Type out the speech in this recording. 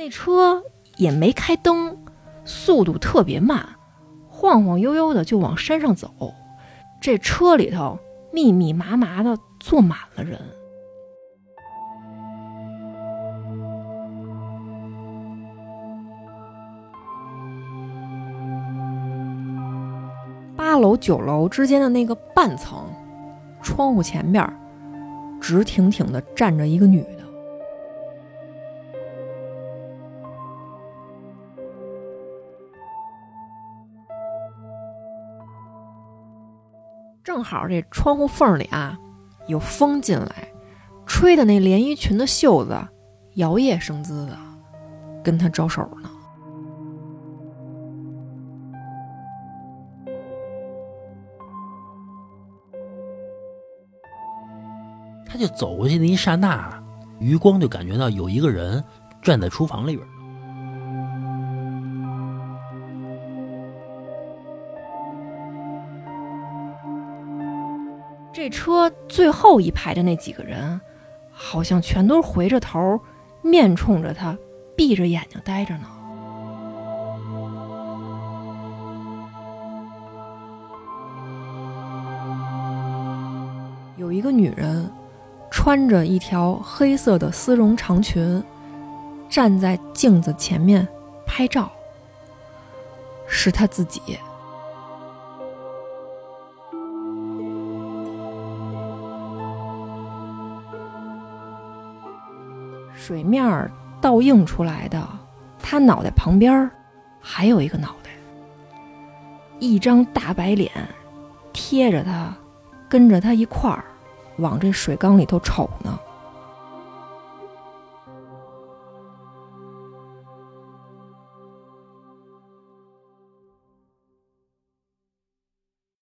那车也没开灯，速度特别慢，晃晃悠悠的就往山上走。这车里头密密麻麻的坐满了人。八楼九楼之间的那个半层，窗户前边直挺挺的站着一个女的。正好这窗户缝里啊，有风进来，吹的那连衣裙的袖子摇曳生姿的，跟他招手呢。他就走过去的一刹那，余光就感觉到有一个人站在厨房里边。这车最后一排的那几个人，好像全都回着头，面冲着他，闭着眼睛待着呢。有一个女人。穿着一条黑色的丝绒长裙，站在镜子前面拍照。是她自己。水面倒映出来的，他脑袋旁边还有一个脑袋，一张大白脸贴着他，跟着他一块儿。往这水缸里头瞅呢。